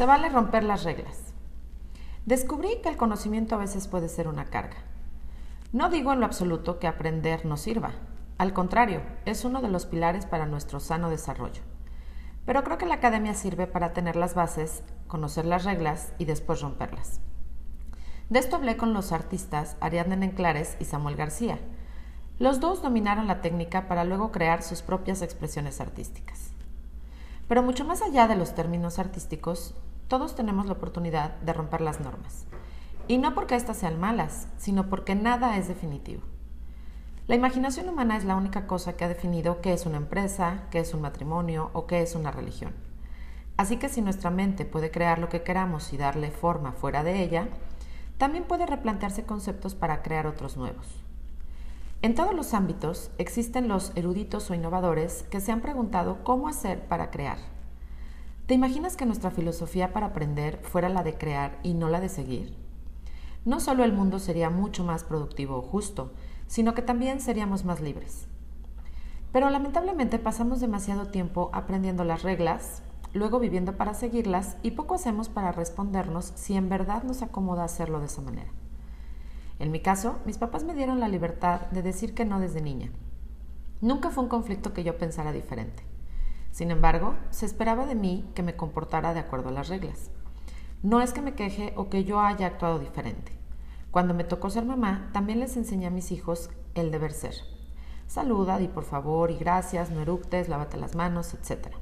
Se vale romper las reglas. Descubrí que el conocimiento a veces puede ser una carga. No digo en lo absoluto que aprender no sirva. Al contrario, es uno de los pilares para nuestro sano desarrollo. Pero creo que la academia sirve para tener las bases, conocer las reglas y después romperlas. De esto hablé con los artistas Ariadne Nenclares y Samuel García. Los dos dominaron la técnica para luego crear sus propias expresiones artísticas. Pero mucho más allá de los términos artísticos, todos tenemos la oportunidad de romper las normas. Y no porque éstas sean malas, sino porque nada es definitivo. La imaginación humana es la única cosa que ha definido qué es una empresa, qué es un matrimonio o qué es una religión. Así que si nuestra mente puede crear lo que queramos y darle forma fuera de ella, también puede replantearse conceptos para crear otros nuevos. En todos los ámbitos existen los eruditos o innovadores que se han preguntado cómo hacer para crear. ¿Te imaginas que nuestra filosofía para aprender fuera la de crear y no la de seguir? No solo el mundo sería mucho más productivo o justo, sino que también seríamos más libres. Pero lamentablemente pasamos demasiado tiempo aprendiendo las reglas, luego viviendo para seguirlas y poco hacemos para respondernos si en verdad nos acomoda hacerlo de esa manera. En mi caso, mis papás me dieron la libertad de decir que no desde niña. Nunca fue un conflicto que yo pensara diferente. Sin embargo, se esperaba de mí que me comportara de acuerdo a las reglas. No es que me queje o que yo haya actuado diferente. Cuando me tocó ser mamá, también les enseñé a mis hijos el deber ser. Saluda, y por favor, y gracias, no eructes, lávate las manos, etcétera.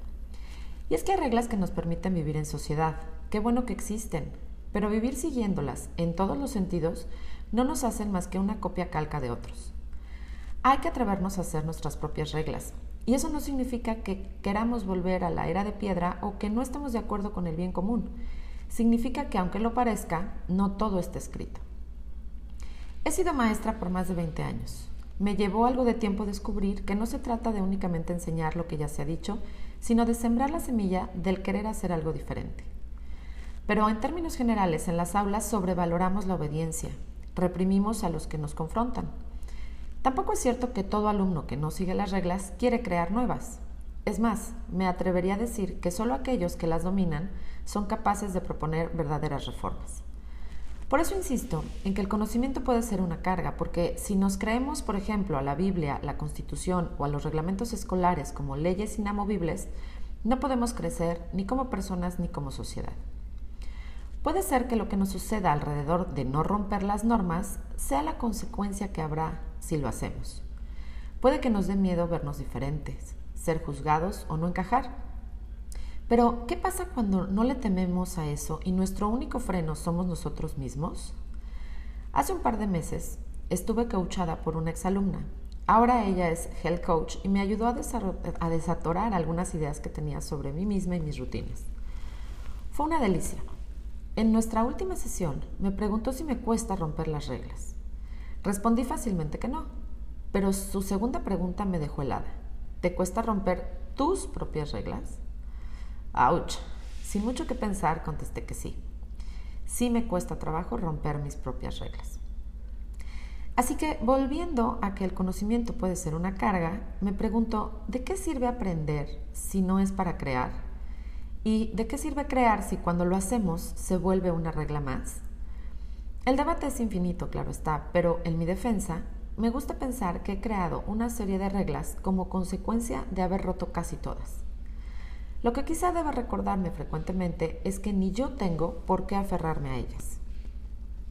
Y es que hay reglas que nos permiten vivir en sociedad. Qué bueno que existen, pero vivir siguiéndolas en todos los sentidos no nos hacen más que una copia calca de otros. Hay que atrevernos a hacer nuestras propias reglas. Y eso no significa que queramos volver a la era de piedra o que no estemos de acuerdo con el bien común. Significa que aunque lo parezca, no todo está escrito. He sido maestra por más de 20 años. Me llevó algo de tiempo descubrir que no se trata de únicamente enseñar lo que ya se ha dicho, sino de sembrar la semilla del querer hacer algo diferente. Pero en términos generales, en las aulas sobrevaloramos la obediencia, reprimimos a los que nos confrontan. Tampoco es cierto que todo alumno que no sigue las reglas quiere crear nuevas. Es más, me atrevería a decir que solo aquellos que las dominan son capaces de proponer verdaderas reformas. Por eso insisto en que el conocimiento puede ser una carga, porque si nos creemos, por ejemplo, a la Biblia, la Constitución o a los reglamentos escolares como leyes inamovibles, no podemos crecer ni como personas ni como sociedad. Puede ser que lo que nos suceda alrededor de no romper las normas sea la consecuencia que habrá si lo hacemos. Puede que nos dé miedo vernos diferentes, ser juzgados o no encajar. Pero, ¿qué pasa cuando no le tememos a eso y nuestro único freno somos nosotros mismos? Hace un par de meses estuve coachada por una exalumna. Ahora ella es health coach y me ayudó a, a desatorar algunas ideas que tenía sobre mí misma y mis rutinas. Fue una delicia. En nuestra última sesión me preguntó si me cuesta romper las reglas. Respondí fácilmente que no, pero su segunda pregunta me dejó helada. ¿Te cuesta romper tus propias reglas? ¡Auch! Sin mucho que pensar, contesté que sí. Sí me cuesta trabajo romper mis propias reglas. Así que, volviendo a que el conocimiento puede ser una carga, me pregunto, ¿de qué sirve aprender si no es para crear? ¿Y de qué sirve crear si cuando lo hacemos se vuelve una regla más? El debate es infinito, claro está, pero en mi defensa, me gusta pensar que he creado una serie de reglas como consecuencia de haber roto casi todas. Lo que quizá deba recordarme frecuentemente es que ni yo tengo por qué aferrarme a ellas.